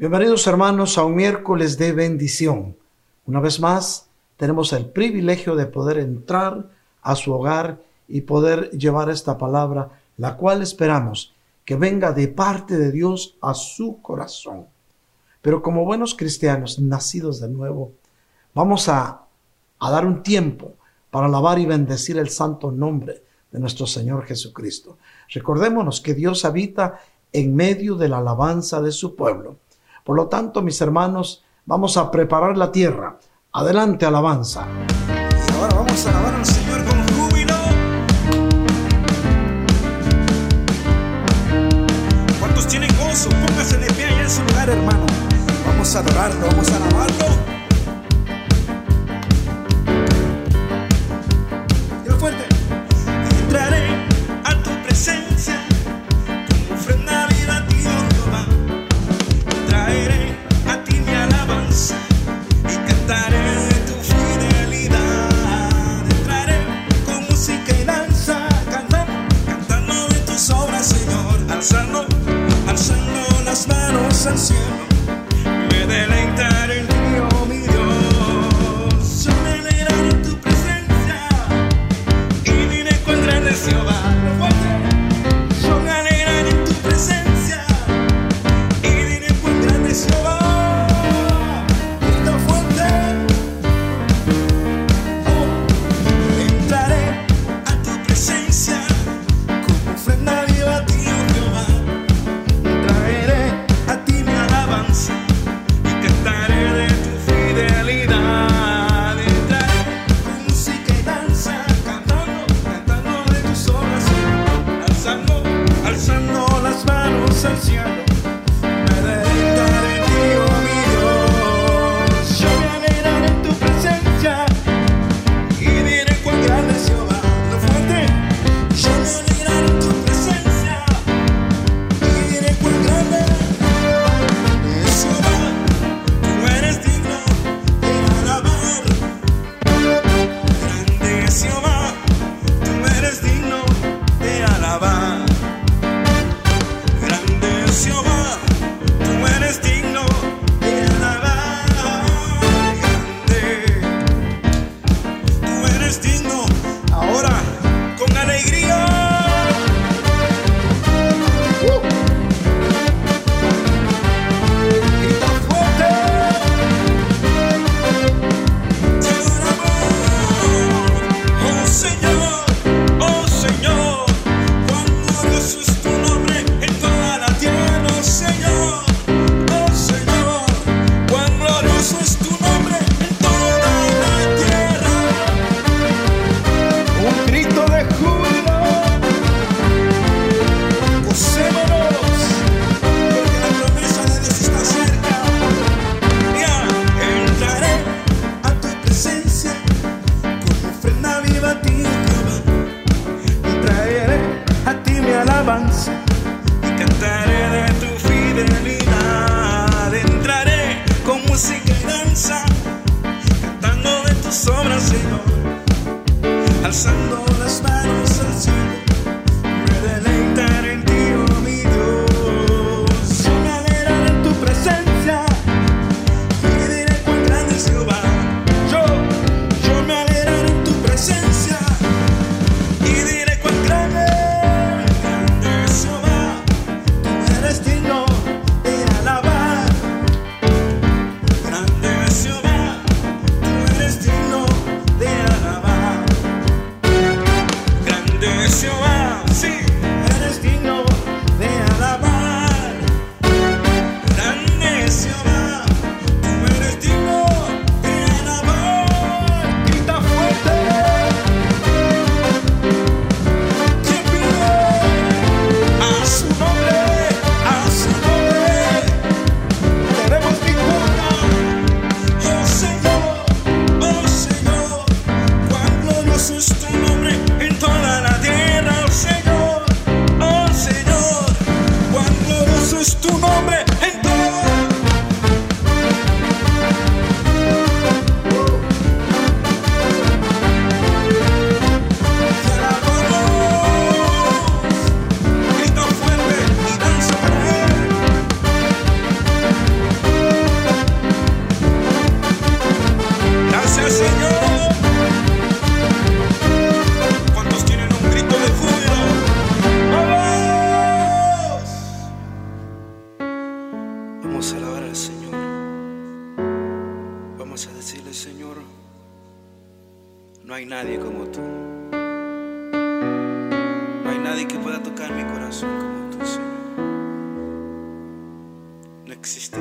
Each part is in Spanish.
Bienvenidos hermanos a un miércoles de bendición. Una vez más, tenemos el privilegio de poder entrar a su hogar y poder llevar esta palabra, la cual esperamos que venga de parte de Dios a su corazón. Pero como buenos cristianos nacidos de nuevo, vamos a, a dar un tiempo para alabar y bendecir el santo nombre de nuestro Señor Jesucristo. Recordémonos que Dios habita en medio de la alabanza de su pueblo. Por lo tanto, mis hermanos, vamos a preparar la tierra. Adelante, alabanza. Ahora vamos a alabar al Señor con júbilo. ¿Cuántos tienen gozo? Póngase de pie allá en su lugar, hermano. Vamos a adorarlo, vamos a alabarlo. alzando las manos. que pueda tocar mi corazón como tú, Señor. No existe.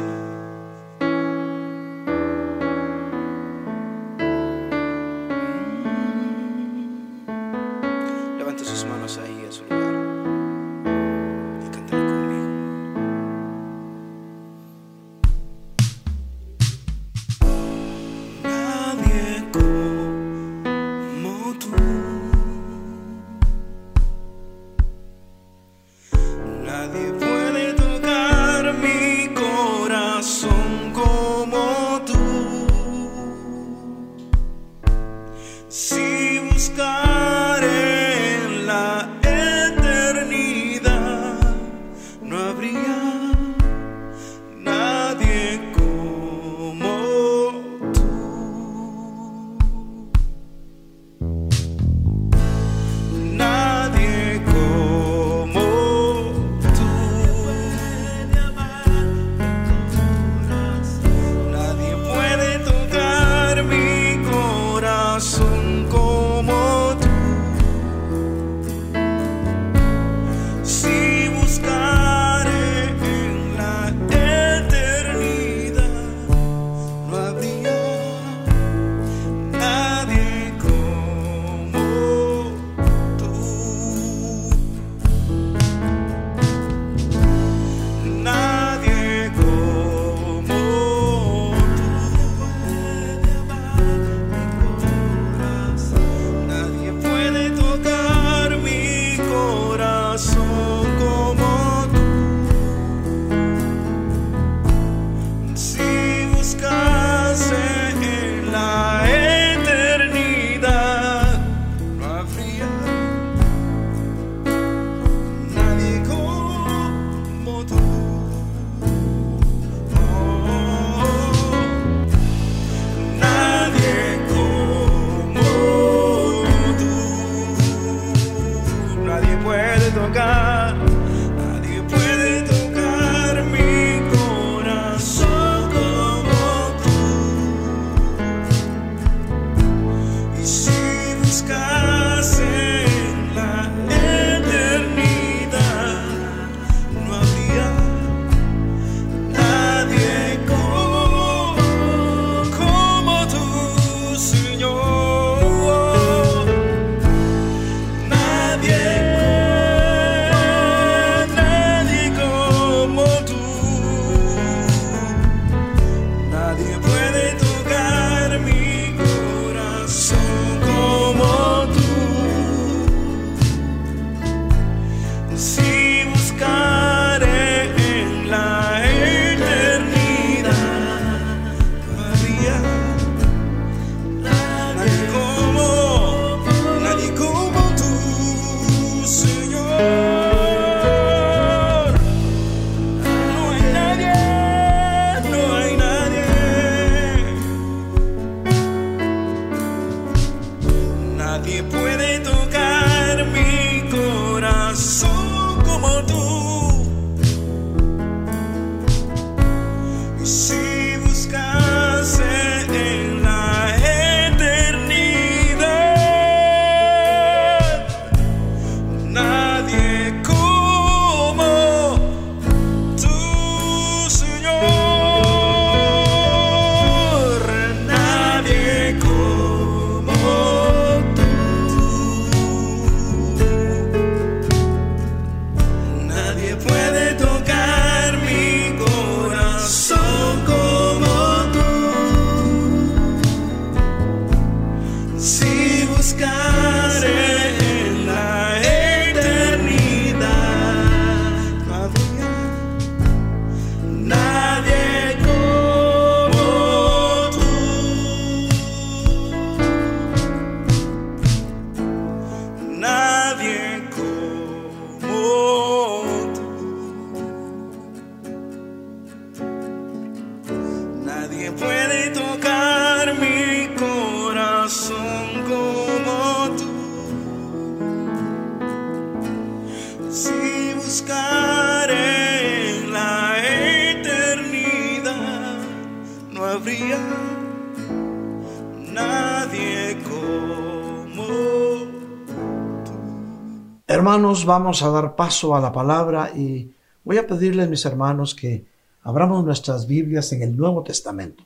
Vamos a dar paso a la palabra y voy a pedirles, mis hermanos, que abramos nuestras Biblias en el Nuevo Testamento.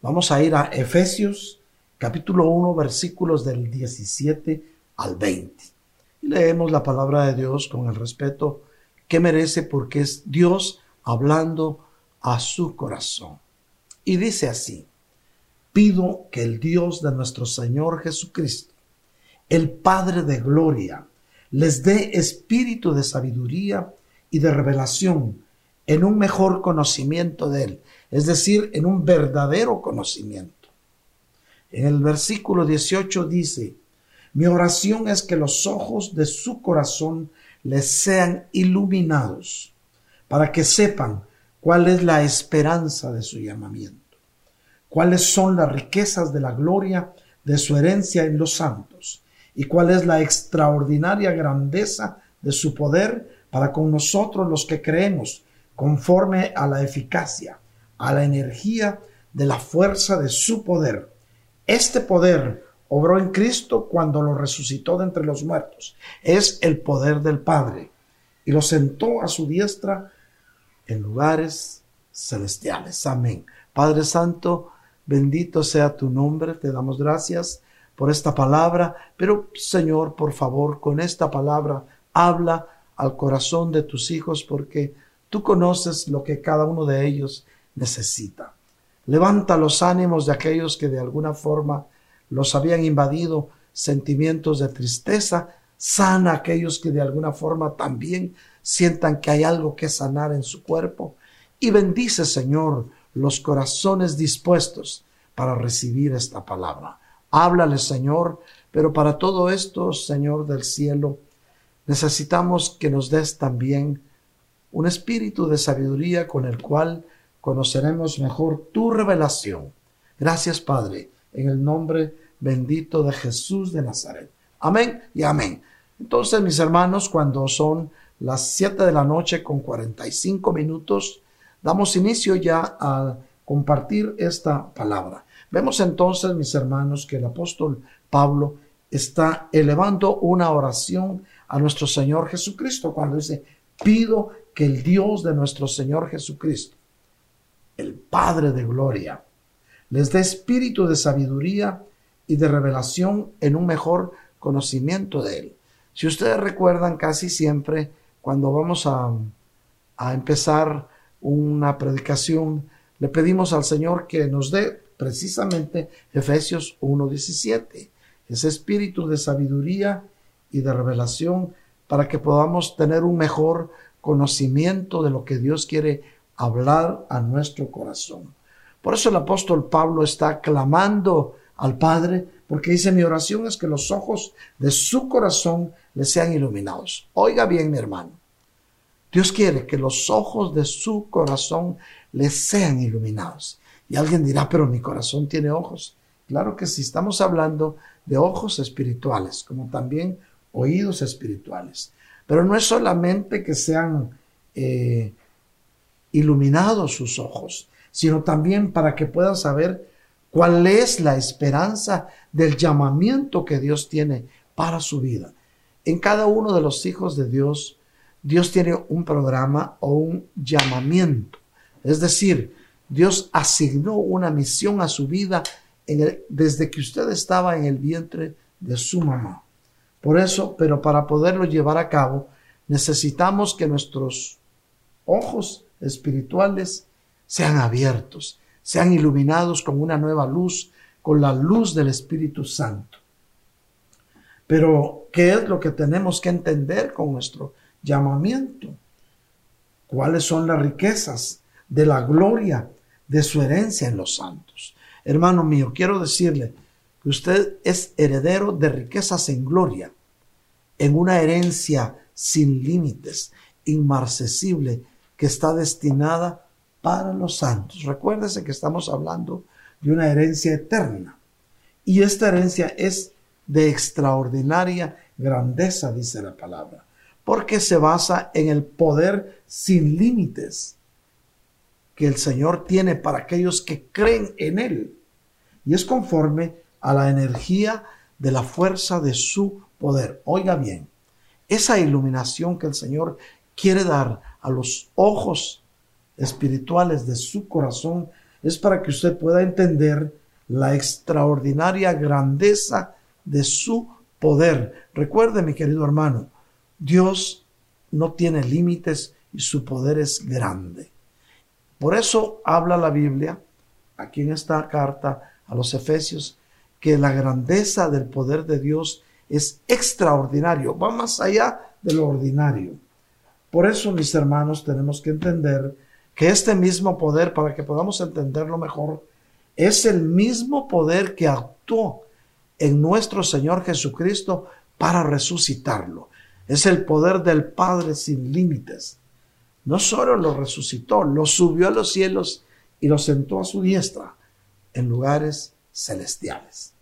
Vamos a ir a Efesios capítulo 1 versículos del 17 al 20. Y leemos la palabra de Dios con el respeto que merece porque es Dios hablando a su corazón. Y dice así, pido que el Dios de nuestro Señor Jesucristo, el Padre de Gloria, les dé espíritu de sabiduría y de revelación en un mejor conocimiento de Él, es decir, en un verdadero conocimiento. En el versículo 18 dice, mi oración es que los ojos de su corazón les sean iluminados para que sepan cuál es la esperanza de su llamamiento, cuáles son las riquezas de la gloria de su herencia en los santos y cuál es la extraordinaria grandeza de su poder para con nosotros los que creemos, conforme a la eficacia, a la energía de la fuerza de su poder. Este poder obró en Cristo cuando lo resucitó de entre los muertos. Es el poder del Padre y lo sentó a su diestra en lugares celestiales. Amén. Padre Santo, bendito sea tu nombre. Te damos gracias por esta palabra, pero Señor, por favor, con esta palabra habla al corazón de tus hijos porque tú conoces lo que cada uno de ellos necesita. Levanta los ánimos de aquellos que de alguna forma los habían invadido sentimientos de tristeza, sana a aquellos que de alguna forma también sientan que hay algo que sanar en su cuerpo y bendice, Señor, los corazones dispuestos para recibir esta palabra. Háblale, Señor, pero para todo esto, Señor del cielo, necesitamos que nos des también un espíritu de sabiduría con el cual conoceremos mejor tu revelación. Gracias, Padre, en el nombre bendito de Jesús de Nazaret. Amén y amén. Entonces, mis hermanos, cuando son las 7 de la noche con 45 minutos, damos inicio ya a compartir esta palabra. Vemos entonces, mis hermanos, que el apóstol Pablo está elevando una oración a nuestro Señor Jesucristo cuando dice, pido que el Dios de nuestro Señor Jesucristo, el Padre de Gloria, les dé espíritu de sabiduría y de revelación en un mejor conocimiento de Él. Si ustedes recuerdan, casi siempre cuando vamos a, a empezar una predicación, le pedimos al Señor que nos dé precisamente Efesios 1.17, ese espíritu de sabiduría y de revelación para que podamos tener un mejor conocimiento de lo que Dios quiere hablar a nuestro corazón. Por eso el apóstol Pablo está clamando al Padre, porque dice, mi oración es que los ojos de su corazón le sean iluminados. Oiga bien, mi hermano. Dios quiere que los ojos de su corazón le sean iluminados. Y alguien dirá, pero mi corazón tiene ojos. Claro que sí, estamos hablando de ojos espirituales, como también oídos espirituales. Pero no es solamente que sean eh, iluminados sus ojos, sino también para que puedan saber cuál es la esperanza del llamamiento que Dios tiene para su vida. En cada uno de los hijos de Dios, Dios tiene un programa o un llamamiento. Es decir, Dios asignó una misión a su vida desde que usted estaba en el vientre de su mamá. Por eso, pero para poderlo llevar a cabo, necesitamos que nuestros ojos espirituales sean abiertos, sean iluminados con una nueva luz, con la luz del Espíritu Santo. Pero, ¿qué es lo que tenemos que entender con nuestro llamamiento? ¿Cuáles son las riquezas de la gloria de su herencia en los santos? Hermano mío, quiero decirle que usted es heredero de riquezas en gloria, en una herencia sin límites, inmarcesible, que está destinada para los santos. Recuérdese que estamos hablando de una herencia eterna. Y esta herencia es de extraordinaria grandeza, dice la palabra, porque se basa en el poder sin límites que el Señor tiene para aquellos que creen en Él. Y es conforme a la energía de la fuerza de su poder. Oiga bien, esa iluminación que el Señor quiere dar a los ojos espirituales de su corazón es para que usted pueda entender la extraordinaria grandeza de su poder. Recuerde, mi querido hermano, Dios no tiene límites y su poder es grande. Por eso habla la Biblia, aquí en esta carta a los Efesios, que la grandeza del poder de Dios es extraordinario, va más allá de lo ordinario. Por eso, mis hermanos, tenemos que entender que este mismo poder, para que podamos entenderlo mejor, es el mismo poder que actuó en nuestro Señor Jesucristo para resucitarlo. Es el poder del Padre sin límites. No solo lo resucitó, lo subió a los cielos y lo sentó a su diestra en lugares celestiales.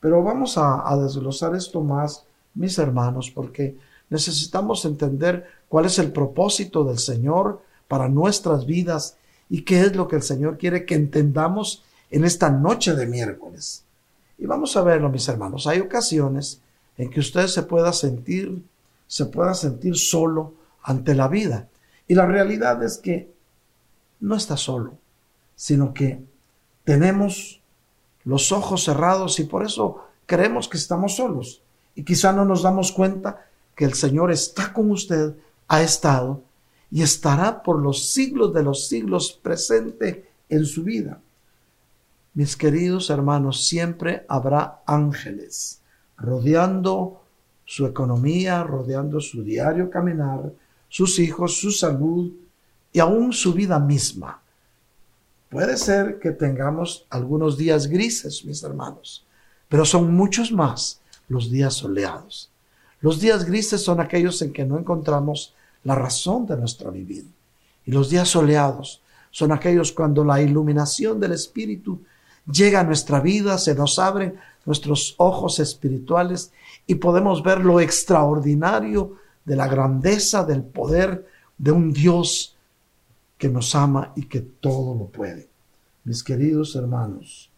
Pero vamos a, a desglosar esto más, mis hermanos, porque necesitamos entender cuál es el propósito del Señor para nuestras vidas y qué es lo que el Señor quiere que entendamos en esta noche de miércoles. Y vamos a verlo, mis hermanos. Hay ocasiones en que usted se pueda sentir, se pueda sentir solo ante la vida. Y la realidad es que no está solo, sino que tenemos los ojos cerrados y por eso creemos que estamos solos. Y quizá no nos damos cuenta que el Señor está con usted, ha estado y estará por los siglos de los siglos presente en su vida. Mis queridos hermanos, siempre habrá ángeles rodeando su economía, rodeando su diario caminar, sus hijos, su salud y aún su vida misma. Puede ser que tengamos algunos días grises, mis hermanos, pero son muchos más los días soleados. Los días grises son aquellos en que no encontramos la razón de nuestra vivir. Y los días soleados son aquellos cuando la iluminación del Espíritu llega a nuestra vida, se nos abren nuestros ojos espirituales y podemos ver lo extraordinario de la grandeza del poder de un Dios que nos ama y que todo lo puede. Mis queridos hermanos,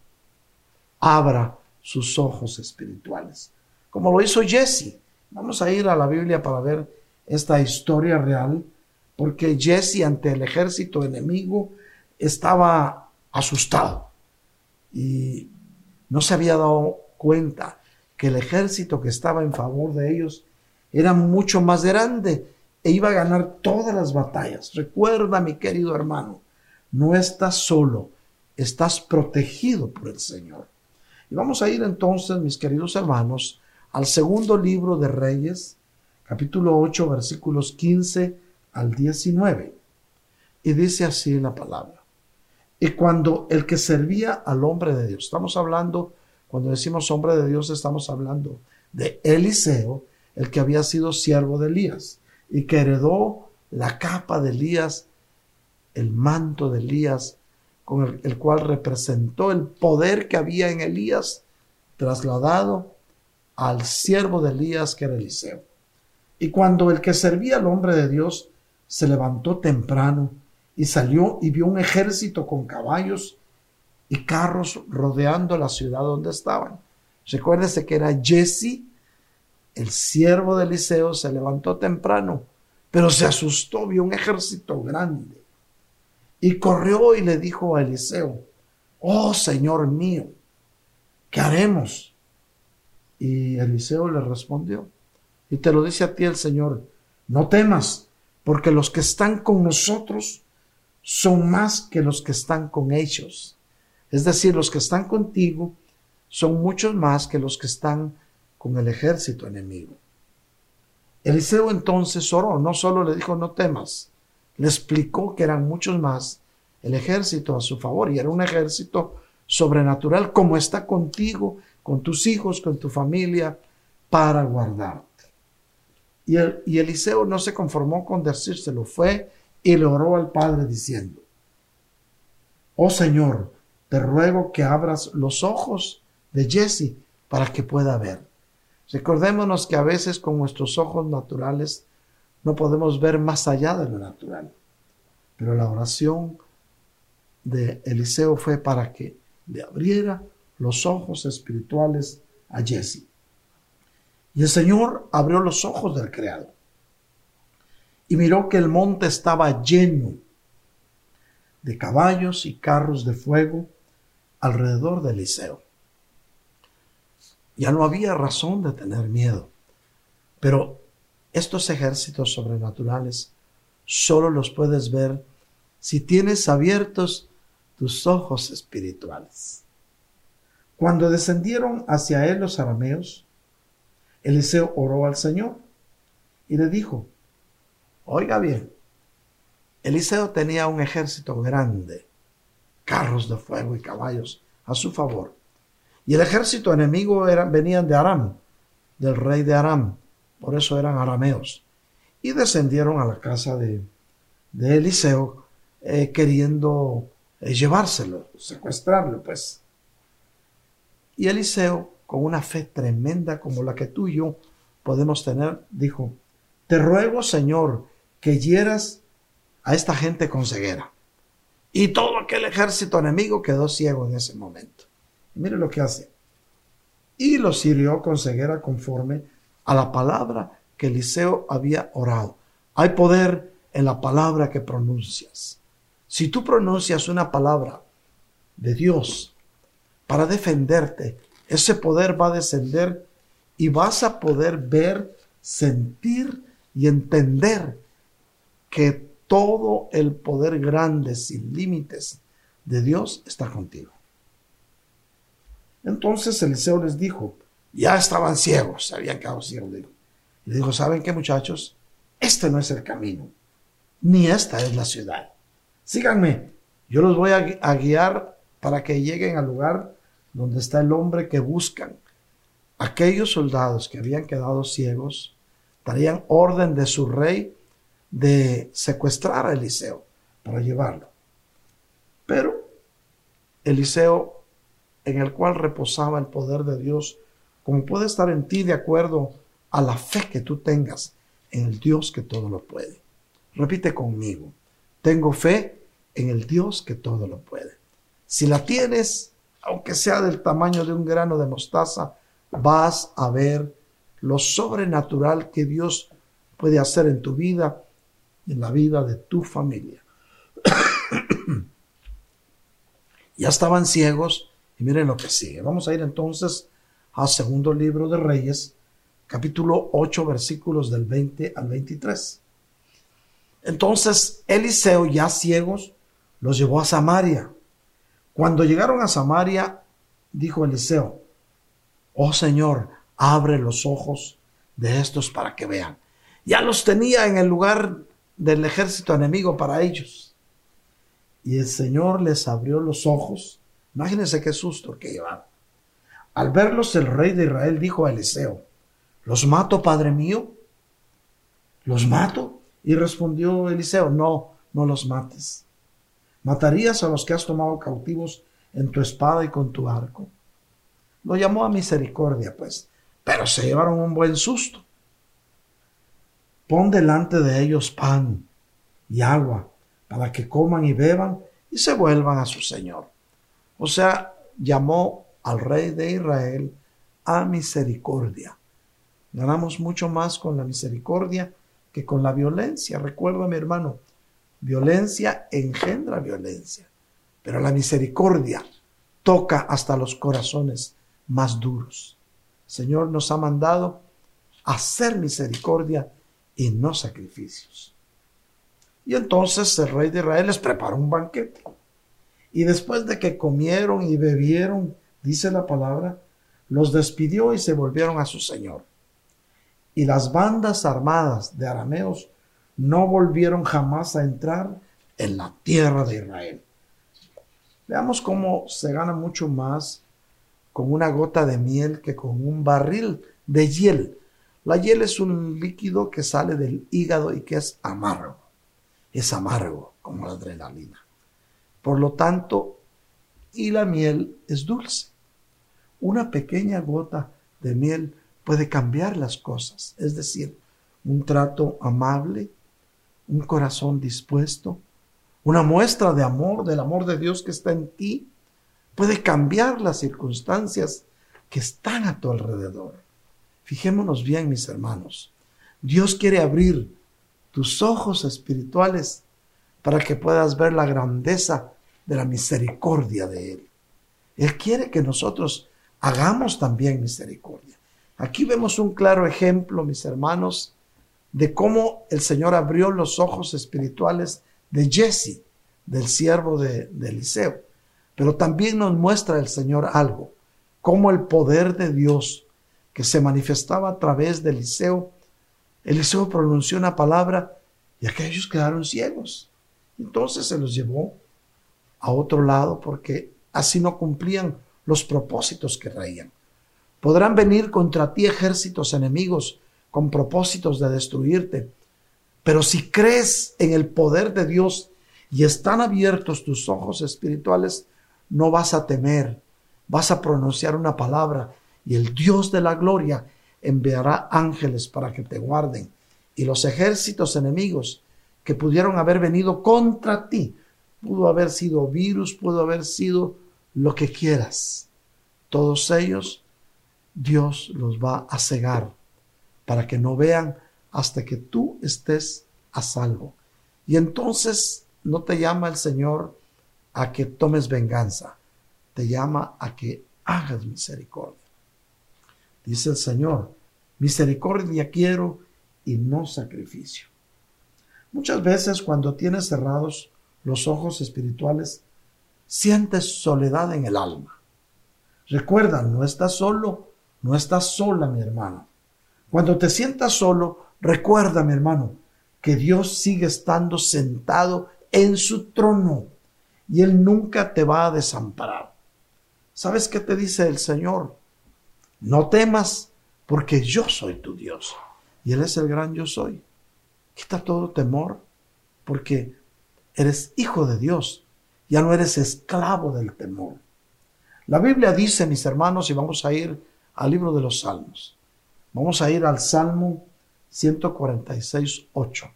abra sus ojos espirituales, como lo hizo Jesse. Vamos a ir a la Biblia para ver esta historia real, porque Jesse ante el ejército enemigo estaba asustado y no se había dado cuenta que el ejército que estaba en favor de ellos era mucho más grande e iba a ganar todas las batallas. Recuerda, mi querido hermano, no estás solo, estás protegido por el Señor. Y vamos a ir entonces, mis queridos hermanos, al segundo libro de Reyes, capítulo 8, versículos 15 al 19. Y dice así la palabra. Y cuando el que servía al hombre de Dios, estamos hablando, cuando decimos hombre de Dios, estamos hablando de Eliseo, el que había sido siervo de Elías y que heredó la capa de Elías, el manto de Elías, con el, cual representó el poder que había en Elías trasladado al siervo de Elías que era Eliseo. Y cuando el que servía al hombre de Dios se levantó temprano y salió y vio un ejército con caballos y carros rodeando la ciudad donde estaban. Recuérdese que era Jesse, el siervo de Eliseo, se levantó temprano, pero se asustó, vio un ejército grande. Y corrió y le dijo a Eliseo, oh Señor mío, ¿qué haremos? Y Eliseo le respondió, y te lo dice a ti el Señor, no temas, porque los que están con nosotros son más que los que están con ellos. Es decir, los que están contigo son muchos más que los que están con el ejército enemigo. Eliseo entonces oró, no solo le dijo no temas, le explicó que eran muchos más el ejército a su favor y era un ejército sobrenatural como está contigo, con tus hijos, con tu familia, para guardar. Y, Eliseo no se conformó con decírselo, fue y le oró al Padre diciendo, Oh Señor, te ruego que abras los ojos de Jesse para que pueda ver. Recordémonos que a veces con nuestros ojos naturales no podemos ver más allá de lo natural, pero la oración de Eliseo fue para que le abriera los ojos espirituales a Jesse. Y el Señor abrió los ojos del criado y miró que el monte estaba lleno de caballos y carros de fuego alrededor de Eliseo. Ya no había razón de tener miedo, pero estos ejércitos sobrenaturales solo los puedes ver si tienes abiertos tus ojos espirituales. Cuando descendieron hacia él los arameos, Eliseo oró al Señor y le dijo, oiga bien, Eliseo tenía un ejército grande, carros de fuego y caballos a su favor. Y el ejército enemigo era, venían de Aram, del rey de Aram, por eso eran arameos. Y descendieron a la casa de, de Eliseo eh, queriendo eh, llevárselo, secuestrarlo, pues. Y Eliseo, con una fe tremenda como la que tú y yo podemos tener, dijo, te ruego, Señor, que hieras a esta gente con ceguera. Y todo aquel ejército enemigo quedó ciego en ese momento. Mire lo que hace. Y lo hirió con ceguera conforme a la palabra que Eliseo había orado. Hay poder en la palabra que pronuncias. Si tú pronuncias una palabra de Dios para defenderte, ese poder va a descender y vas a poder ver, sentir y entender que todo el poder grande, sin límites, de Dios está contigo. Entonces Eliseo les dijo, ya estaban ciegos, se habían quedado ciegos. Y dijo, ¿saben qué muchachos? Este no es el camino, ni esta es la ciudad. Síganme, yo los voy a, guiar para que lleguen al lugar donde está el hombre que buscan. Aquellos soldados que habían quedado ciegos darían orden de su rey de secuestrar a Eliseo para llevarlo. Pero Eliseo, en el cual reposaba el poder de Dios, como puede estar en ti de acuerdo a la fe que tú tengas en el Dios que todo lo puede. Repite conmigo, tengo fe en el Dios que todo lo puede. Si la tienes, aunque sea del tamaño de un grano de mostaza, vas a ver lo sobrenatural que Dios puede hacer en tu vida en la vida de tu familia. ya estaban ciegos y miren lo que sigue. Vamos a ir entonces al segundo libro de Reyes, capítulo 8, versículos del 20 al 23. Entonces Eliseo, ya ciegos, los llevó a Samaria. Cuando llegaron a Samaria, dijo Eliseo, oh Señor, abre los ojos de estos para que vean. Ya los tenía en el lugar del ejército enemigo para ellos. Y el Señor les abrió los ojos. Imagínense qué susto que llevaron. Al verlos, el rey de Israel dijo a Eliseo, ¿los mato, padre mío? ¿Los mato? Y respondió Eliseo, no, no los mates. ¿Matarías a los que has tomado cautivos en tu espada y con tu arco? Lo llamó a misericordia, pues, pero se llevaron un buen susto pon delante de ellos pan y agua para que coman y beban y se vuelvan a su Señor. O sea, llamó al rey de Israel a misericordia. Ganamos mucho más con la misericordia que con la violencia. Recuerda, mi hermano, violencia engendra violencia, pero la misericordia toca hasta los corazones más duros. Señor nos ha mandado hacer misericordia y no sacrificios. Y entonces el rey de Israel les preparó un banquete. Y después de que comieron y bebieron, dice la palabra, los despidió y se volvieron a su señor. Y las bandas armadas de arameos no volvieron jamás a entrar en la tierra de Israel. Veamos cómo se gana mucho más con una gota de miel que con un barril de hiel la hiel es un líquido que sale del hígado y que es amargo. Es amargo como la adrenalina. Por lo tanto, y la miel es dulce. Una pequeña gota de miel puede cambiar las cosas, es decir, un trato amable, un corazón dispuesto, Una muestra de amor, del amor de Dios que está en ti, puede cambiar las circunstancias que están a tu alrededor. Fijémonos bien, mis hermanos. Dios quiere abrir tus ojos espirituales para que puedas ver la grandeza de la misericordia de Él. Él quiere que nosotros hagamos también misericordia. Aquí vemos un claro ejemplo, mis hermanos, de cómo el Señor abrió los ojos espirituales de Jesse, del siervo de, Eliseo. Pero también nos muestra el Señor algo, cómo el poder de Dios que se manifestaba a través de Eliseo, Eliseo pronunció una palabra y aquellos quedaron ciegos. Entonces se los llevó a otro lado porque así no cumplían los propósitos que traían. Podrán venir contra ti ejércitos enemigos con propósitos de destruirte, pero si crees en el poder de Dios y están abiertos tus ojos espirituales, no vas a temer, vas a pronunciar una palabra y el Dios de la gloria enviará ángeles para que te guarden y los ejércitos enemigos que pudieron haber venido contra ti, pudo haber sido virus, pudo haber sido lo que quieras. Todos ellos, Dios los va a cegar para que no vean hasta que tú estés a salvo. Y entonces no te llama el Señor a que tomes venganza, te llama a que hagas misericordia. Dice el Señor, misericordia quiero y no sacrificio. Muchas veces cuando tienes cerrados los ojos espirituales, sientes soledad en el alma. Recuerda, no estás solo, no estás sola, mi hermano. Cuando te sientas solo, recuerda, mi hermano, que Dios sigue estando sentado en su trono y Él nunca te va a desamparar. ¿Sabes qué te dice el Señor? No temas, porque yo soy tu Dios. Y Él es el gran yo soy. Quita todo temor, porque eres hijo de Dios, ya no eres esclavo del temor. La Biblia dice, mis hermanos, y vamos a ir al libro de los Salmos. Vamos a ir al Salmo 146, 8.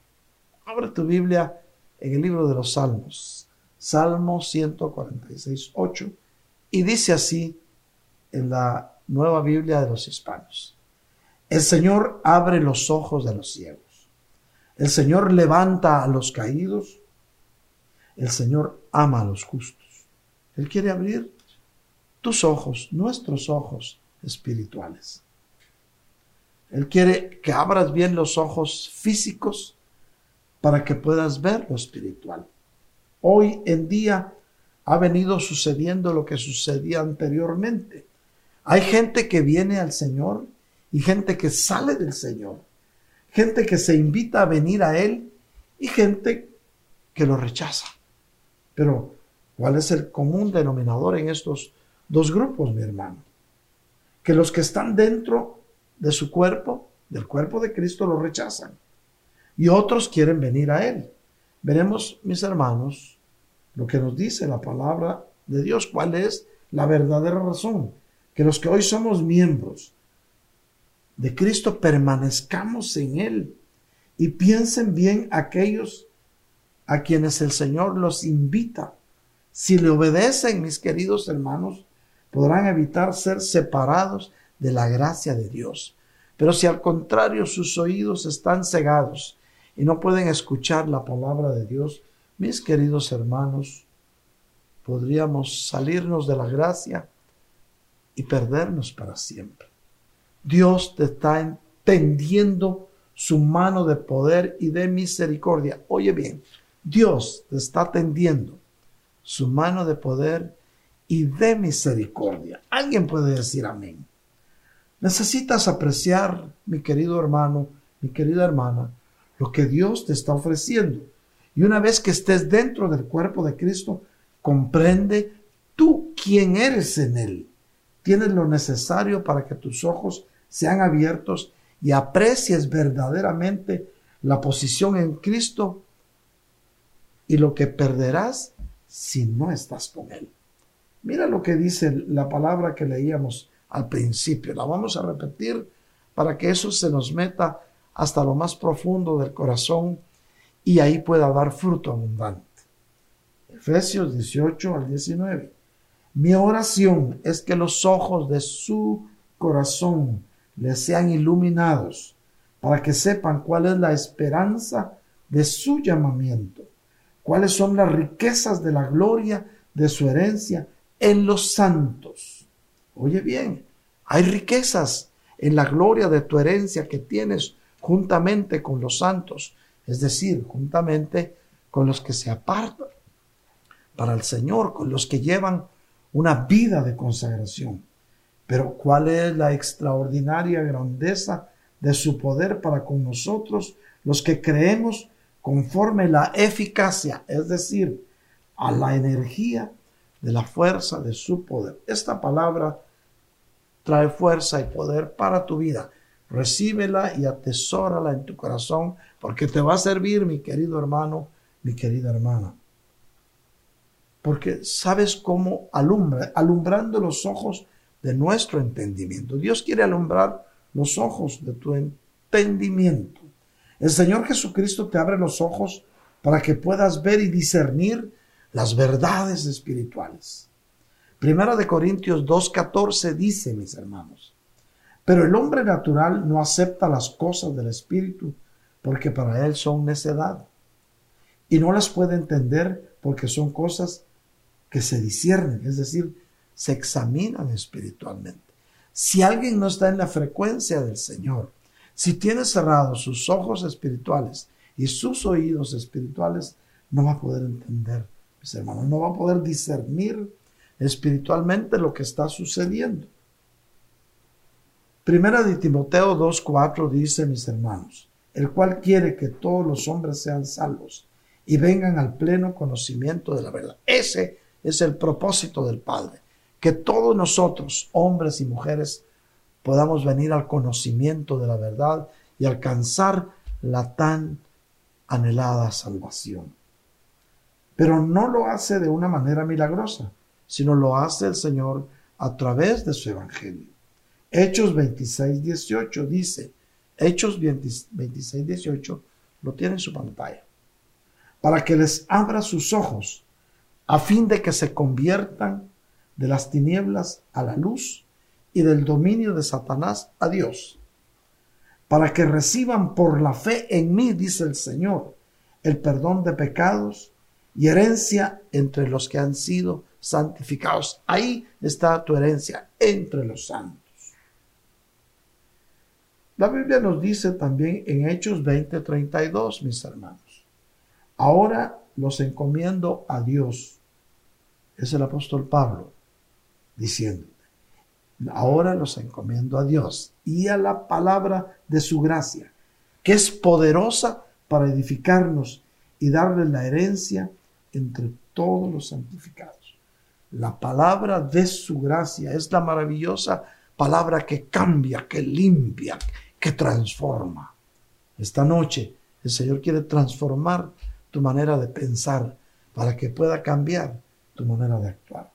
Abre tu Biblia en el libro de los Salmos. Salmo 146, 8. Y dice así en la nueva Biblia de los hispanos. El Señor abre los ojos de los ciegos. El Señor levanta a los caídos el Señor ama a los justos. Él quiere abrir tus ojos, nuestros ojos espirituales. Él quiere que abras bien los ojos físicos para que puedas ver lo espiritual. Hoy en día ha venido sucediendo lo que sucedía anteriormente. Hay gente que viene al Señor y gente que sale del Señor. Gente que se invita a venir a Él y gente que lo rechaza. Pero, ¿cuál es el común denominador en estos dos grupos, mi hermano? Que los que están dentro de su cuerpo, del cuerpo de Cristo, lo rechazan. Y otros quieren venir a Él. Veremos, mis hermanos, lo que nos dice la palabra de Dios, cuál es la verdadera razón. Que los que hoy somos miembros de Cristo permanezcamos en Él y piensen bien aquellos a quienes el Señor los invita. Si le obedecen, mis queridos hermanos, podrán evitar ser separados de la gracia de Dios. Pero si al contrario sus oídos están cegados y no pueden escuchar la palabra de Dios, mis queridos hermanos, podríamos salirnos de la gracia y perdernos para siempre. Dios te está tendiendo su mano de poder y de misericordia. Oye bien, Dios te está tendiendo su mano de poder y de misericordia. Alguien puede decir amén. Necesitas apreciar, mi querido hermano, mi querida hermana, lo que Dios te está ofreciendo. Y una vez que estés dentro del cuerpo de Cristo, comprende tú quién eres en Él. Tienes lo necesario para que tus ojos sean abiertos y aprecies verdaderamente la posición en Cristo y lo que perderás si no estás con Él. Mira lo que dice la palabra que leíamos al principio. La vamos a repetir para que eso se nos meta hasta lo más profundo del corazón y ahí pueda dar fruto abundante. Efesios 18 al 19. Mi oración es que los ojos de su corazón les sean iluminados para que sepan cuál es la esperanza de su llamamiento, cuáles son las riquezas de la gloria de su herencia en los santos. Oye bien, hay riquezas en la gloria de tu herencia que tienes juntamente con los santos, es decir, juntamente con los que se apartan para el Señor, con los que llevan una vida de consagración. Pero ¿cuál es la extraordinaria grandeza de su poder para con nosotros, los que creemos conforme la eficacia, es decir, a la energía de la fuerza de su poder? Esta palabra trae fuerza y poder para tu vida. Recíbela y atesórala en tu corazón porque te va a servir, mi querido hermano, mi querida hermana. Porque sabes cómo alumbra, alumbrando los ojos de nuestro entendimiento. Dios quiere alumbrar los ojos de tu entendimiento. El Señor Jesucristo te abre los ojos para que puedas ver y discernir las verdades espirituales. Primera de Corintios 2.14 dice, mis hermanos, pero el hombre natural no acepta las cosas del Espíritu porque para él son necedad y no las puede entender porque son cosas que se disciernen, es decir, se examinan espiritualmente. Si alguien no está en la frecuencia del Señor, si tiene cerrados sus ojos espirituales y sus oídos espirituales, no va a poder entender, mis hermanos, no va a poder discernir espiritualmente lo que está sucediendo. Primera de Timoteo 2.4 dice, mis hermanos, el cual quiere que todos los hombres sean salvos y vengan al pleno conocimiento de la verdad. Ese es el propósito del Padre, que todos nosotros, hombres y mujeres, podamos venir al conocimiento de la verdad y alcanzar la tan anhelada salvación. Pero no lo hace de una manera milagrosa sino lo hace el Señor a través de su Evangelio. Hechos 26, 18 dice, Hechos 26, 18 lo tiene en su pantalla, para que les abra sus ojos, a fin de que se conviertan de las tinieblas a la luz y del dominio de Satanás a Dios, para que reciban por la fe en mí, dice el Señor, el perdón de pecados y herencia entre los que han sido santificados. Ahí está tu herencia entre los santos. La Biblia nos dice también en Hechos 20:32, mis hermanos, ahora los encomiendo a Dios. Es el apóstol Pablo diciendo, ahora los encomiendo a Dios y a la palabra de su gracia, que es poderosa para edificarnos y darle la herencia entre todos los santificados. La palabra de su gracia es la maravillosa palabra que cambia, que limpia, que transforma. Esta noche el Señor quiere transformar tu manera de pensar para que pueda cambiar tu manera de actuar.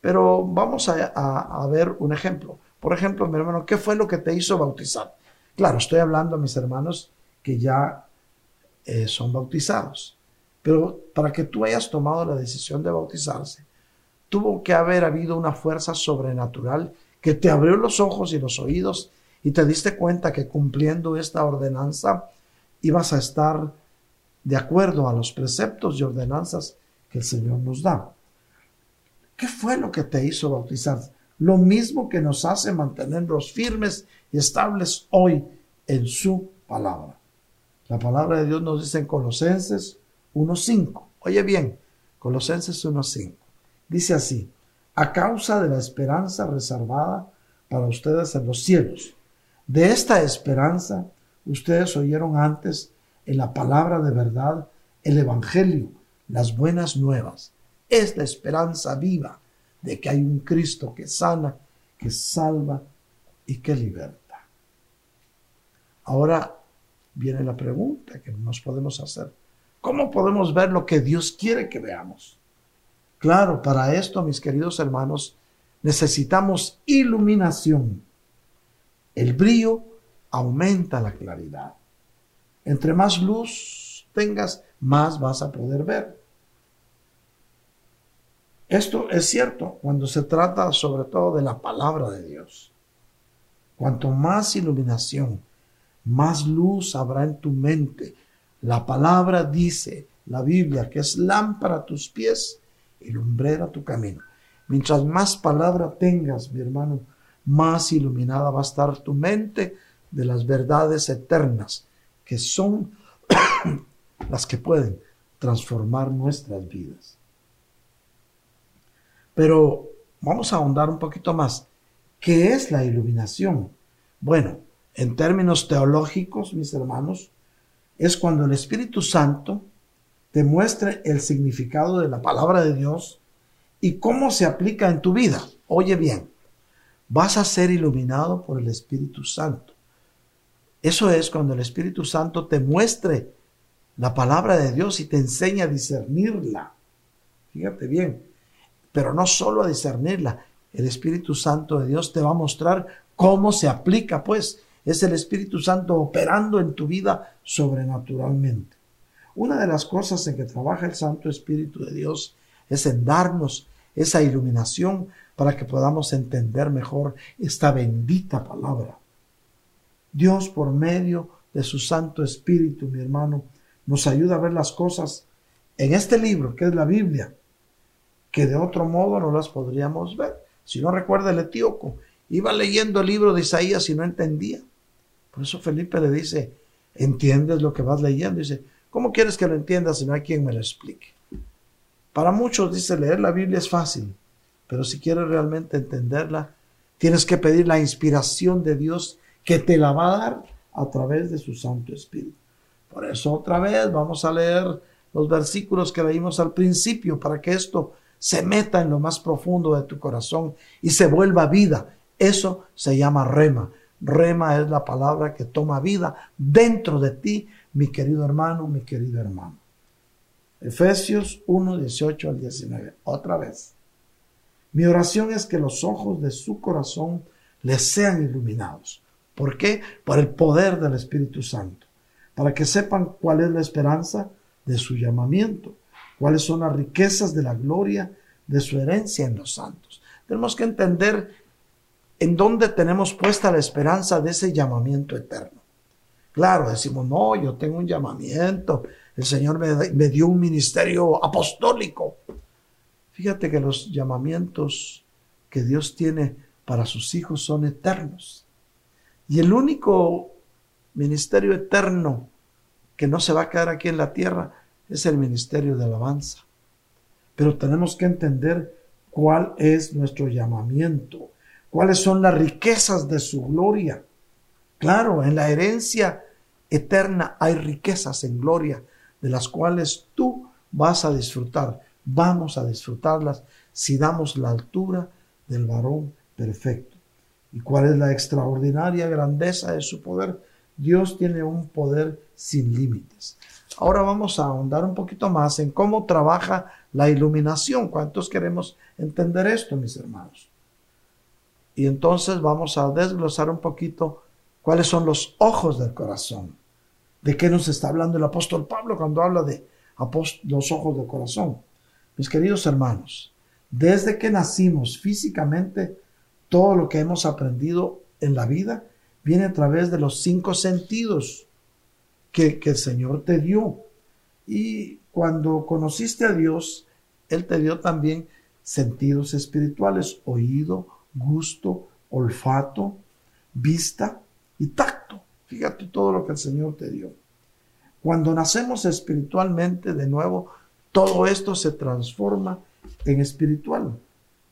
Pero vamos a, ver un ejemplo. Por ejemplo, mi hermano, ¿qué fue lo que te hizo bautizar? Claro, estoy hablando a mis hermanos que ya eh, son bautizados. Pero para que tú hayas tomado la decisión de bautizarse, tuvo que haber habido una fuerza sobrenatural que te abrió los ojos y los oídos y te diste cuenta que cumpliendo esta ordenanza ibas a estar de acuerdo a los preceptos y ordenanzas que el Señor nos da. ¿Qué fue lo que te hizo bautizar? Lo mismo que nos hace mantenernos firmes y estables hoy en su palabra. La palabra de Dios nos dice en Colosenses 1.5. Oye bien, Colosenses 1.5. Dice así, a causa de la esperanza reservada para ustedes en los cielos. De esta esperanza ustedes oyeron antes en la palabra de verdad, el Evangelio, las buenas nuevas. Es la esperanza viva de que hay un Cristo que sana, que salva y que liberta. Ahora viene la pregunta que nos podemos hacer. ¿Cómo podemos ver lo que Dios quiere que veamos? Claro, para esto, mis queridos hermanos, necesitamos iluminación. El brillo aumenta la claridad. Entre más luz tengas, más vas a poder ver. Esto es cierto cuando se trata sobre todo de la palabra de Dios. Cuanto más iluminación, más luz habrá en tu mente. La palabra dice, la Biblia, que es lámpara a tus pies y lumbrera tu camino. Mientras más palabra tengas, mi hermano, más iluminada va a estar tu mente de las verdades eternas, que son las que pueden transformar nuestras vidas. Pero vamos a ahondar un poquito más. ¿Qué es la iluminación? Bueno, en términos teológicos, mis hermanos, es cuando el Espíritu Santo te muestre el significado de la palabra de Dios y cómo se aplica en tu vida. Oye bien, vas a ser iluminado por el Espíritu Santo. Eso es cuando el Espíritu Santo te muestre la palabra de Dios y te enseña a discernirla. Fíjate bien, pero no solo a discernirla, el Espíritu Santo de Dios te va a mostrar cómo se aplica, pues es el Espíritu Santo operando en tu vida sobrenaturalmente. Una de las cosas en que trabaja el Santo Espíritu de Dios es en darnos esa iluminación para que podamos entender mejor esta bendita palabra. Dios por medio de su Santo Espíritu, mi hermano, nos ayuda a ver las cosas en este libro que es la Biblia, que de otro modo no las podríamos ver. Si no recuerda el etíoco, iba leyendo el libro de Isaías y no entendía. Por eso Felipe le dice, ¿entiendes lo que vas leyendo? Dice, ¿cómo quieres que lo entiendas si no hay quien me lo explique? Para muchos, dice, leer la Biblia es fácil, pero si quieres realmente entenderla, tienes que pedir la inspiración de Dios que te la va a dar a través de su Santo Espíritu. Por eso otra vez vamos a leer los versículos que leímos al principio para que esto se meta en lo más profundo de tu corazón y se vuelva vida. Eso se llama rema. Rema es la palabra que toma vida dentro de ti, mi querido hermano, mi querido hermano. Efesios 1, 18 al 19. Otra vez. Mi oración es que los ojos de su corazón les sean iluminados. ¿Por qué? Por el poder del Espíritu Santo. Para que sepan cuál es la esperanza de su llamamiento, cuáles son las riquezas de la gloria de su herencia en los santos. Tenemos que entender en dónde tenemos puesta la esperanza de ese llamamiento eterno. Claro, decimos, no, yo tengo un llamamiento, el Señor me, dio un ministerio apostólico. Fíjate que los llamamientos que Dios tiene para sus hijos son eternos. Y el único ministerio eterno que no se va a quedar aquí en la tierra es el ministerio de alabanza. Pero tenemos que entender cuál es nuestro llamamiento, cuáles son las riquezas de su gloria. Claro, en la herencia eterna hay riquezas en gloria de las cuales tú vas a disfrutar. Vamos a disfrutarlas si damos la altura del varón perfecto. ¿Y cuál es la extraordinaria grandeza de su poder? Dios tiene un poder sin límites. Ahora vamos a ahondar un poquito más en cómo trabaja la iluminación. ¿Cuántos queremos entender esto, mis hermanos? Y entonces vamos a desglosar un poquito cuáles son los ojos del corazón. ¿De qué nos está hablando el apóstol Pablo cuando habla de los ojos del corazón? Mis queridos hermanos, desde que nacimos físicamente, todo lo que hemos aprendido en la vida viene a través de los cinco sentidos que, el Señor te dio. Y cuando conociste a Dios, Él te dio también sentidos espirituales, oído, gusto, olfato, vista y tacto. Fíjate todo lo que el Señor te dio. Cuando nacemos espiritualmente de nuevo, todo esto se transforma en espiritual.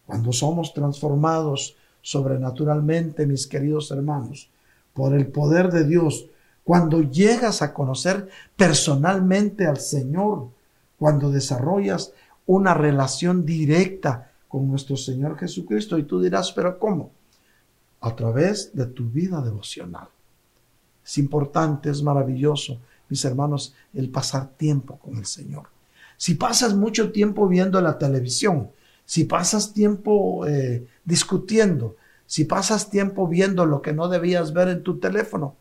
Cuando somos transformados sobrenaturalmente, mis queridos hermanos, por el poder de Dios, cuando llegas a conocer personalmente al Señor, cuando desarrollas una relación directa con nuestro Señor Jesucristo, y tú dirás, pero ¿cómo? A través de tu vida devocional. Es importante, es maravilloso, mis hermanos, el pasar tiempo con el Señor. Si pasas mucho tiempo viendo la televisión, si pasas tiempo eh, discutiendo, si pasas tiempo viendo lo que no debías ver en tu teléfono,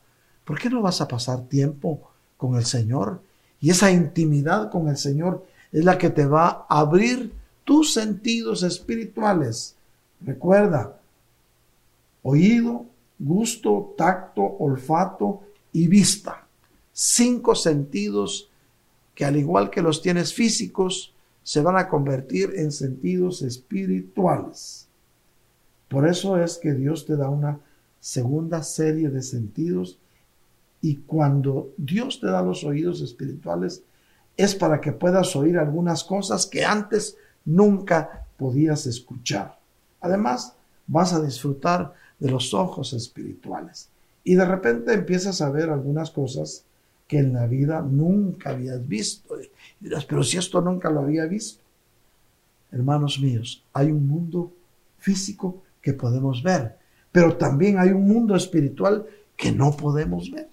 ¿por qué no vas a pasar tiempo con el Señor? Y esa intimidad con el Señor es la que te va a abrir tus sentidos espirituales. Recuerda, oído, gusto, tacto, olfato y vista. Cinco sentidos que al igual que los tienes físicos, se van a convertir en sentidos espirituales. Por eso es que Dios te da una segunda serie de sentidos y cuando Dios te da los oídos espirituales es para que puedas oír algunas cosas que antes nunca podías escuchar. Además, vas a disfrutar de los ojos espirituales y de repente empiezas a ver algunas cosas que en la vida nunca habías visto. Y dirás, pero si esto nunca lo había visto. Hermanos míos, hay un mundo físico que podemos ver, pero también hay un mundo espiritual que no podemos ver.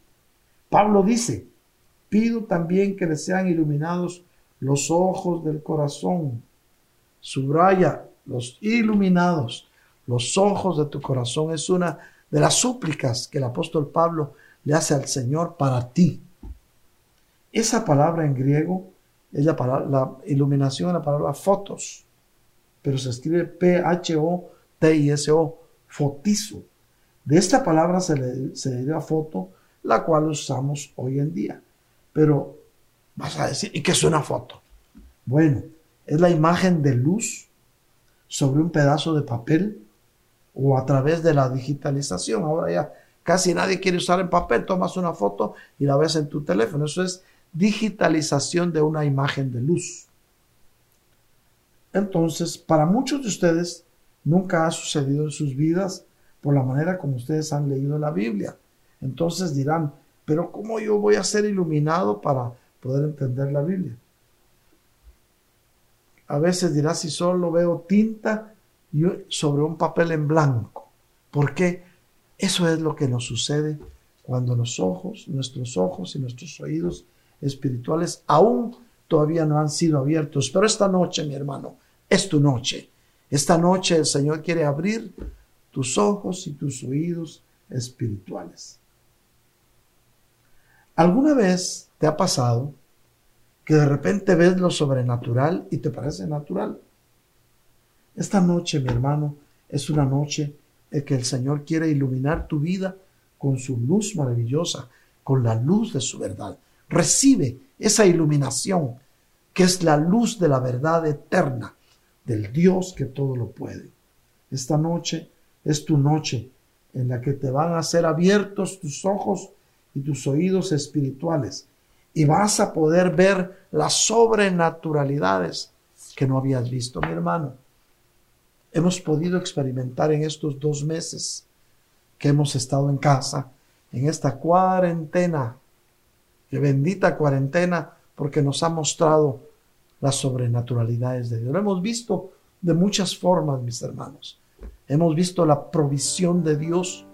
Pablo dice, pido también que les sean iluminados los ojos del corazón. Subraya, los iluminados, los ojos de tu corazón es una de las súplicas que el apóstol Pablo le hace al Señor para ti. Esa palabra en griego es la, palabra, la iluminación la palabra fotos, pero se escribe P-H-O-T-I-S-O, fotizo. De esta palabra se le, se deriva foto, la cual usamos hoy en día. Pero vas a decir, ¿y qué es una foto? Bueno, es la imagen de luz sobre un pedazo de papel o a través de la digitalización. Ahora ya casi nadie quiere usar el papel, tomas una foto y la ves en tu teléfono. Eso es digitalización de una imagen de luz. Entonces, para muchos de ustedes nunca ha sucedido en sus vidas por la manera como ustedes han leído la Biblia. Entonces dirán, pero ¿cómo yo voy a ser iluminado para poder entender la Biblia? A veces dirás, si solo veo tinta sobre un papel en blanco. ¿Por qué? Eso es lo que nos sucede cuando los ojos, nuestros ojos y nuestros oídos espirituales aún todavía no han sido abiertos. Pero esta noche, mi hermano, es tu noche. Esta noche el Señor quiere abrir tus ojos y tus oídos espirituales. ¿Alguna vez te ha pasado que de repente ves lo sobrenatural y te parece natural? Esta noche, mi hermano, es una noche en que el Señor quiere iluminar tu vida con su luz maravillosa, con la luz de su verdad. Recibe esa iluminación que es la luz de la verdad eterna del Dios que todo lo puede. Esta noche es tu noche en la que te van a ser abiertos tus ojos y tus oídos espirituales y vas a poder ver las sobrenaturalidades que no habías visto, mi hermano. Hemos podido experimentar en estos dos meses que hemos estado en casa, en esta cuarentena que bendita cuarentena porque nos ha mostrado las sobrenaturalidades de Dios. Lo hemos visto de muchas formas, mis hermanos. Hemos visto la provisión de Dios.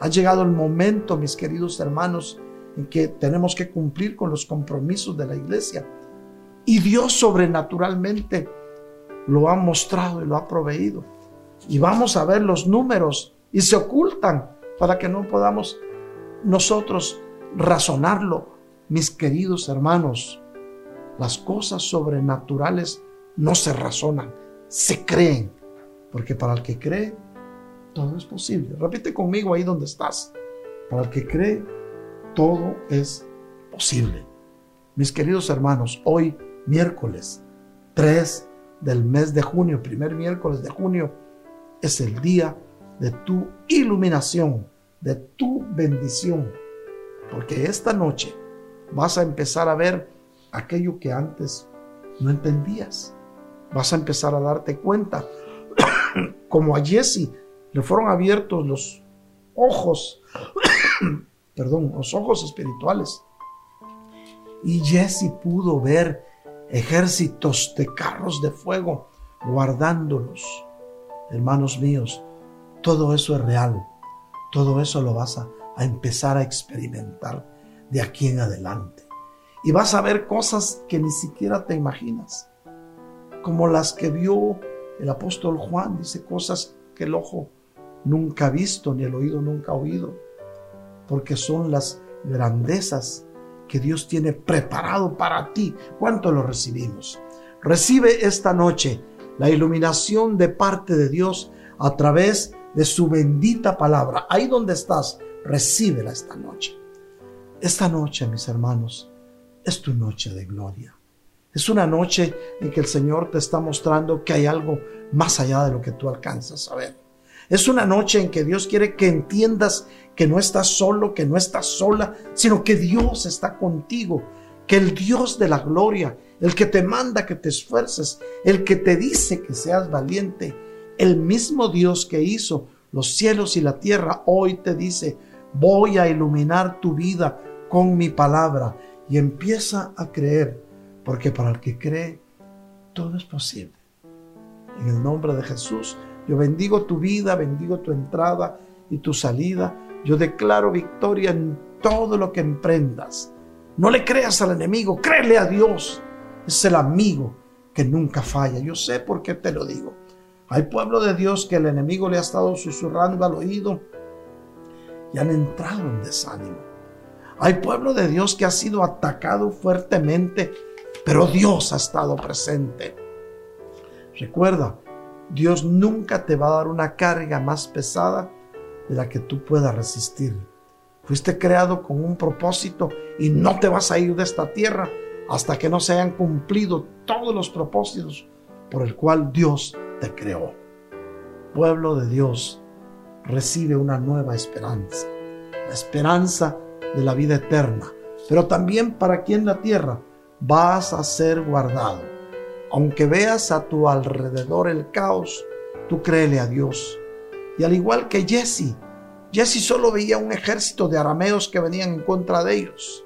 Ha llegado el momento, mis queridos hermanos, en que tenemos que cumplir con los compromisos de la iglesia. Y Dios sobrenaturalmente lo ha mostrado y lo ha proveído. Y vamos a ver los números y se ocultan para que no podamos nosotros razonarlo mis queridos hermanos, las cosas sobrenaturales no se razonan, se creen, porque para el que cree, todo es posible. Repite conmigo ahí donde estás. Para el que cree, todo es posible. Mis queridos hermanos, hoy miércoles 3 del mes de junio, primer miércoles de junio, es el día de tu iluminación, de tu bendición. Porque esta noche vas a empezar a ver aquello que antes no entendías. Vas a empezar a darte cuenta, como a Jesse le fueron abiertos los ojos, perdón, los ojos espirituales. Y Jesse pudo ver ejércitos de carros de fuego guardándolos. Hermanos míos, todo eso es real. Todo eso lo vas a, a empezar a experimentar de aquí en adelante. Y vas a ver cosas que ni siquiera te imaginas, como las que vio el apóstol Juan, dice cosas que el ojo nunca visto ni el oído nunca oído, porque son las grandezas que Dios tiene preparado para ti. ¿Cuánto lo recibimos? Recibe esta noche la iluminación de parte de Dios a través de su bendita palabra. Ahí donde estás, recíbela esta noche. Esta noche, mis hermanos, es tu noche de gloria. Es una noche en que el Señor te está mostrando que hay algo más allá de lo que tú alcanzas a ver. Es una noche en que Dios quiere que entiendas que no estás solo, que no estás sola, sino que Dios está contigo, que el Dios de la gloria, el que te manda que te esfuerces, el que te dice que seas valiente, el mismo Dios que hizo los cielos y la tierra, hoy te dice, voy a iluminar tu vida con mi palabra y empieza a creer, porque para el que cree, todo es posible. En el nombre de Jesús, yo bendigo tu vida, bendigo tu entrada y tu salida. Yo declaro victoria en todo lo que emprendas. No le creas al enemigo, créele a Dios. Es el amigo que nunca falla. Yo sé por qué te lo digo. Hay pueblo de Dios que el enemigo le ha estado susurrando al oído y han entrado en desánimo. Hay pueblo de Dios que ha sido atacado fuertemente, pero Dios ha estado presente. Recuerda, Dios nunca te va a dar una carga más pesada de la que tú puedas resistir. Fuiste creado con un propósito y no te vas a ir de esta tierra hasta que no se hayan cumplido todos los propósitos por el cual Dios te creó. Pueblo de Dios, recibe una nueva esperanza, la esperanza de la vida eterna, pero también para aquí en la tierra vas a ser guardado. Aunque veas a tu alrededor el caos, tú créele a Dios. Y al igual que Jesse, Jesse solo veía un ejército de arameos que venían en contra de ellos.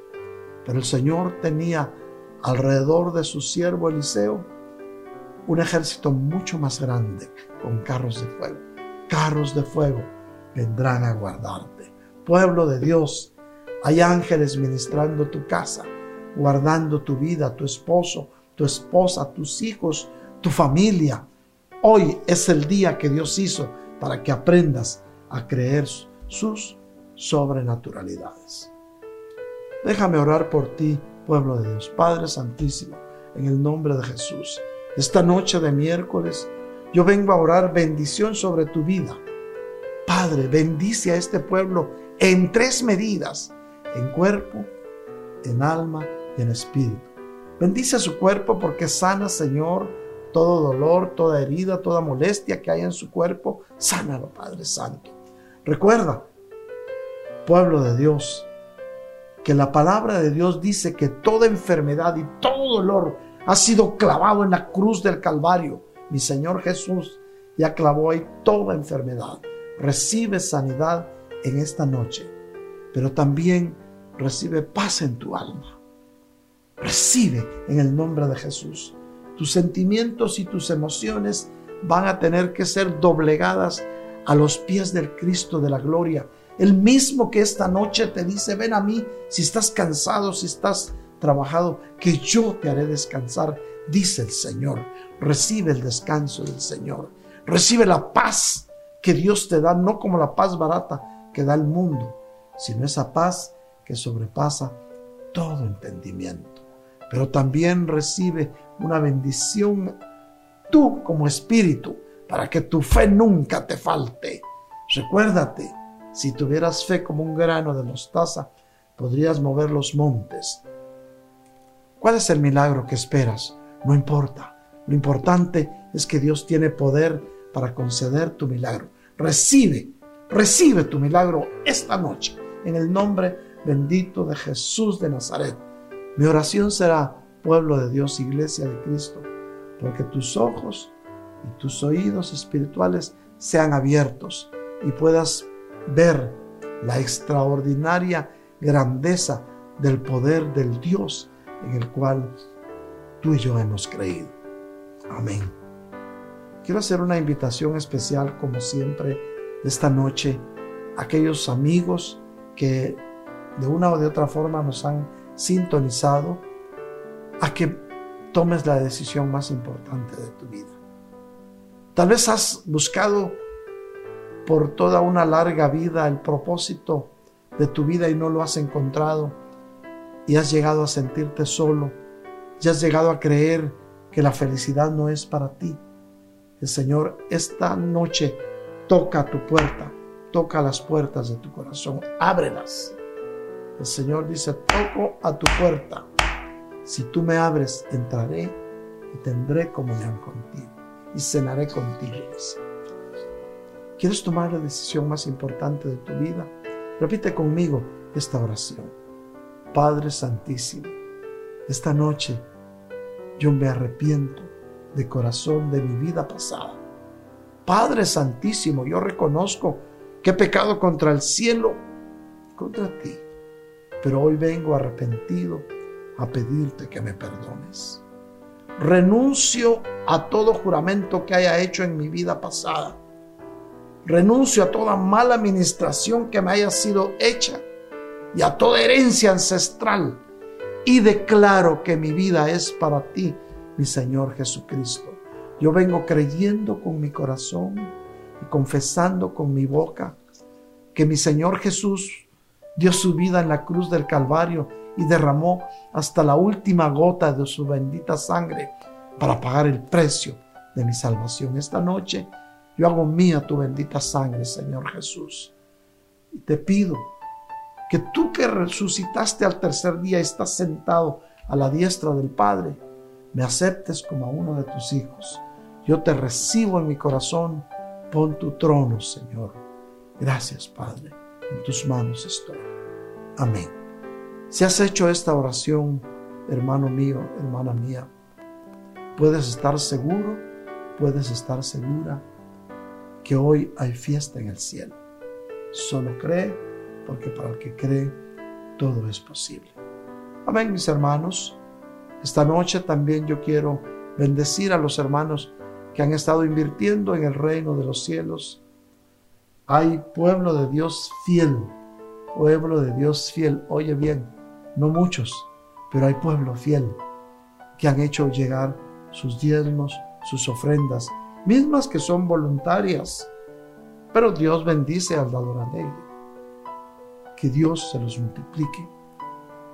Pero el Señor tenía alrededor de su siervo Eliseo un ejército mucho más grande con carros de fuego. Carros de fuego vendrán a guardarte. Pueblo de Dios, hay ángeles ministrando tu casa, guardando tu vida, tu esposo, tu esposa, tus hijos, tu familia. Hoy es el día que Dios hizo para que aprendas a creer sus sobrenaturalidades. Déjame orar por ti, pueblo de Dios, Padre Santísimo, en el nombre de Jesús. Esta noche de miércoles, yo vengo a orar bendición sobre tu vida. Padre, bendice a este pueblo en tres medidas en cuerpo, en alma y en espíritu. Bendice su cuerpo porque sana, Señor, todo dolor, toda herida, toda molestia que hay en su cuerpo. Sánalo, Padre Santo. Recuerda, pueblo de Dios, que la palabra de Dios dice que toda enfermedad y todo dolor ha sido clavado en la cruz del Calvario. Mi Señor Jesús ya clavó ahí toda enfermedad. Recibe sanidad en esta noche pero también recibe paz en tu alma. Recibe en el nombre de Jesús. Tus sentimientos y tus emociones van a tener que ser doblegadas a los pies del Cristo de la gloria. El mismo que esta noche te dice, ven a mí si estás cansado, si estás trabajado, que yo te haré descansar, dice el Señor. Recibe el descanso del Señor. Recibe la paz que Dios te da, no como la paz barata que da el mundo, sino esa paz que sobrepasa todo entendimiento. Pero también recibe una bendición tú como espíritu para que tu fe nunca te falte. Recuérdate, si tuvieras fe como un grano de mostaza, podrías mover los montes. ¿Cuál es el milagro que esperas? No importa. Lo importante es que Dios tiene poder para conceder tu milagro. Recibe, recibe tu milagro esta noche en el nombre bendito de Jesús de Nazaret. Mi oración será, pueblo de Dios, iglesia de Cristo, porque tus ojos y tus oídos espirituales sean abiertos y puedas ver la extraordinaria grandeza del poder del Dios en el cual tú y yo hemos creído. Amén. Quiero hacer una invitación especial, como siempre, esta noche a aquellos amigos que de una o de otra forma nos han sintonizado a que tomes la decisión más importante de tu vida. Tal vez has buscado por toda una larga vida el propósito de tu vida y no lo has encontrado y has llegado a sentirte solo y has llegado a creer que la felicidad no es para ti. El Señor esta noche toca tu puerta, toca las puertas de tu corazón, ábrelas. El Señor dice, toco a tu puerta. Si tú me abres, entraré y tendré comunión contigo y cenaré contigo. ¿Quieres tomar la decisión más importante de tu vida? Repite conmigo esta oración. Padre Santísimo, esta noche yo me arrepiento de corazón de mi vida pasada. Padre Santísimo, yo reconozco que he pecado contra el cielo, contra ti, pero hoy vengo arrepentido a pedirte que me perdones. Renuncio a todo juramento que haya hecho en mi vida pasada. Renuncio a toda mala administración que me haya sido hecha y a toda herencia ancestral. Y declaro que mi vida es para ti, mi Señor Jesucristo. Yo vengo creyendo con mi corazón y confesando con mi boca que mi Señor Jesús dio su vida en la cruz del Calvario y derramó hasta la última gota de su bendita sangre para pagar el precio de mi salvación. Esta noche yo hago mía tu bendita sangre, Señor Jesús. Y te pido que tú que resucitaste al tercer día estás sentado a la diestra del Padre, me aceptes como a uno de tus hijos. Yo te recibo en mi corazón, pon tu trono, Señor. Gracias, Padre. En tus manos estoy. Amén. Si has hecho esta oración, hermano mío, hermana mía, puedes estar seguro, puedes estar segura que hoy hay fiesta en el cielo. Solo cree, porque para el que cree, todo es posible. Amén, mis hermanos. Esta noche también yo quiero bendecir a los hermanos que han estado invirtiendo en el reino de los cielos. Hay pueblo de Dios fiel, pueblo de Dios fiel. Oye bien, no muchos, pero hay pueblo fiel que han hecho llegar sus diezmos, sus ofrendas, mismas que son voluntarias. Pero Dios bendice al dador alegre. Que Dios se los multiplique.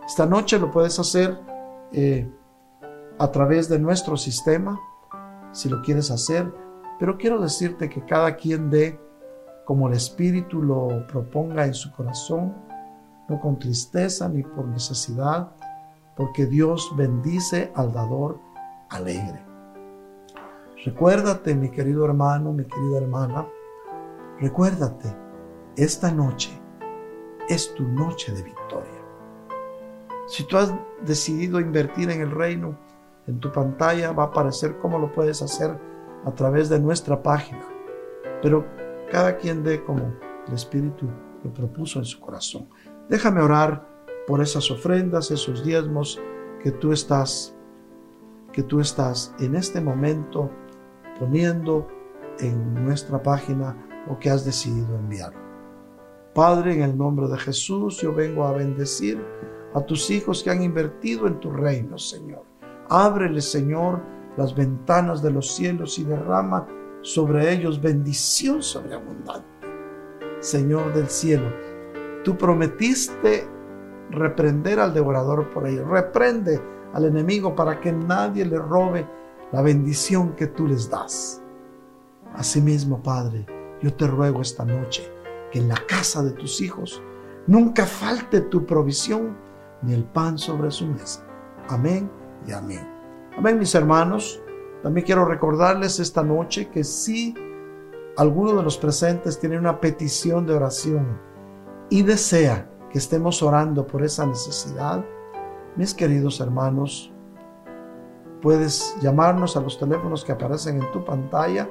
Esta noche lo puedes hacer eh, a través de nuestro sistema, si lo quieres hacer, pero quiero decirte que cada quien dé como el Espíritu lo proponga en su corazón, no con tristeza ni por necesidad, porque Dios bendice al dador alegre. Recuérdate, mi querido hermano, mi querida hermana, recuérdate, esta noche es tu noche de victoria. Si tú has decidido invertir en el reino, en tu pantalla va a aparecer cómo lo puedes hacer a través de nuestra página. Pero cada quien dé como el Espíritu lo propuso en su corazón. Déjame orar por esas ofrendas, esos diezmos que tú estás que tú estás en este momento poniendo en nuestra página o que has decidido enviar. Padre, en el nombre de Jesús, yo vengo a bendecir a tus hijos que han invertido en tu reino, Señor. Ábrele, Señor, las ventanas de los cielos y derrama sobre ellos bendición sobreabundante. Señor del cielo, tú prometiste reprender al devorador por ellos. Reprende al enemigo para que nadie le robe la bendición que tú les das. Asimismo, Padre, yo te ruego esta noche que en la casa de tus hijos nunca falte tu provisión ni el pan sobre su mesa. Amén y amén. Amén, mis hermanos. También quiero recordarles esta noche que si alguno de los presentes tiene una petición de oración y desea que estemos orando por esa necesidad, mis queridos hermanos, puedes llamarnos a los teléfonos que aparecen en tu pantalla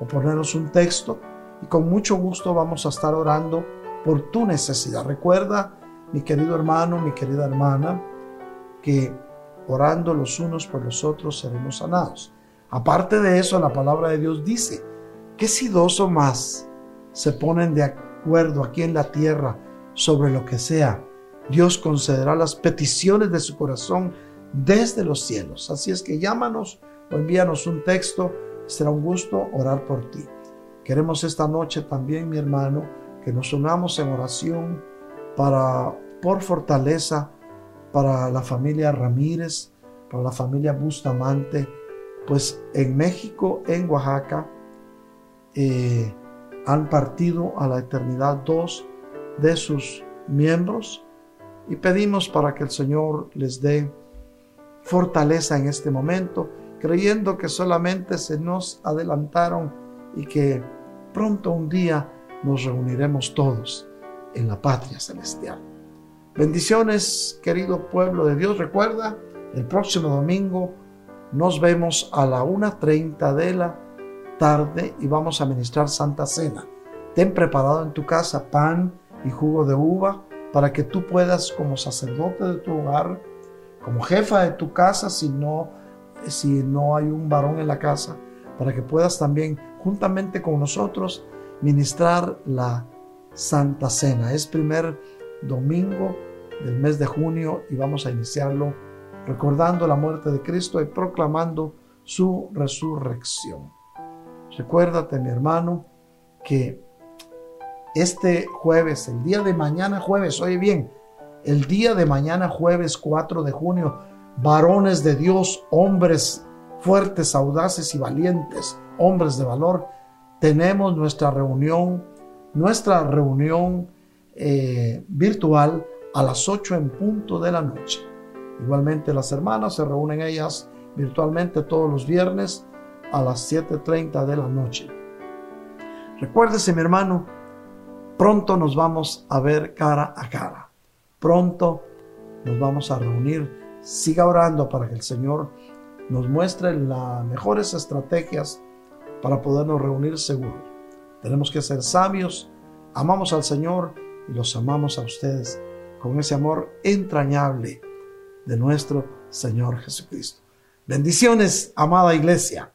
o ponernos un texto y con mucho gusto vamos a estar orando por tu necesidad. Recuerda, mi querido hermano, mi querida hermana, que orando los unos por los otros seremos sanados. Aparte de eso, la palabra de Dios dice que si dos o más se ponen de acuerdo aquí en la tierra sobre lo que sea, Dios concederá las peticiones de su corazón desde los cielos. Así es que llámanos o envíanos un texto. Será un gusto orar por ti. Queremos esta noche también, mi hermano, que nos unamos en oración para por fortaleza para la familia Ramírez, para la familia Bustamante, pues en México, en Oaxaca, eh, han partido a la eternidad dos de sus miembros y pedimos para que el Señor les dé fortaleza en este momento, creyendo que solamente se nos adelantaron y que pronto un día nos reuniremos todos en la patria celestial. Bendiciones, querido pueblo de Dios. Recuerda, el próximo domingo nos vemos a la 1.30 de la tarde y vamos a ministrar Santa Cena. Ten preparado en tu casa pan y jugo de uva para que tú puedas como sacerdote de tu hogar, como jefa de tu casa, si no, si no hay un varón en la casa, para que puedas también juntamente con nosotros ministrar la Santa Cena. Es primer domingo del mes de junio y vamos a iniciarlo recordando la muerte de Cristo y proclamando su resurrección. Recuérdate, mi hermano, que este jueves, el día de mañana jueves, oye bien, el día de mañana jueves 4 de junio, varones de Dios, hombres fuertes, audaces y valientes, hombres de valor, tenemos nuestra reunión, nuestra reunión eh, virtual a las 8 en punto de la noche. Igualmente las hermanas se reúnen ellas virtualmente todos los viernes a las 7.30 de la noche. Recuérdese mi hermano, pronto nos vamos a ver cara a cara. Pronto nos vamos a reunir. Siga orando para que el Señor nos muestre las mejores estrategias para podernos reunir seguro. Tenemos que ser sabios, amamos al Señor y los amamos a ustedes con ese amor entrañable de nuestro Señor Jesucristo. Bendiciones, amada iglesia.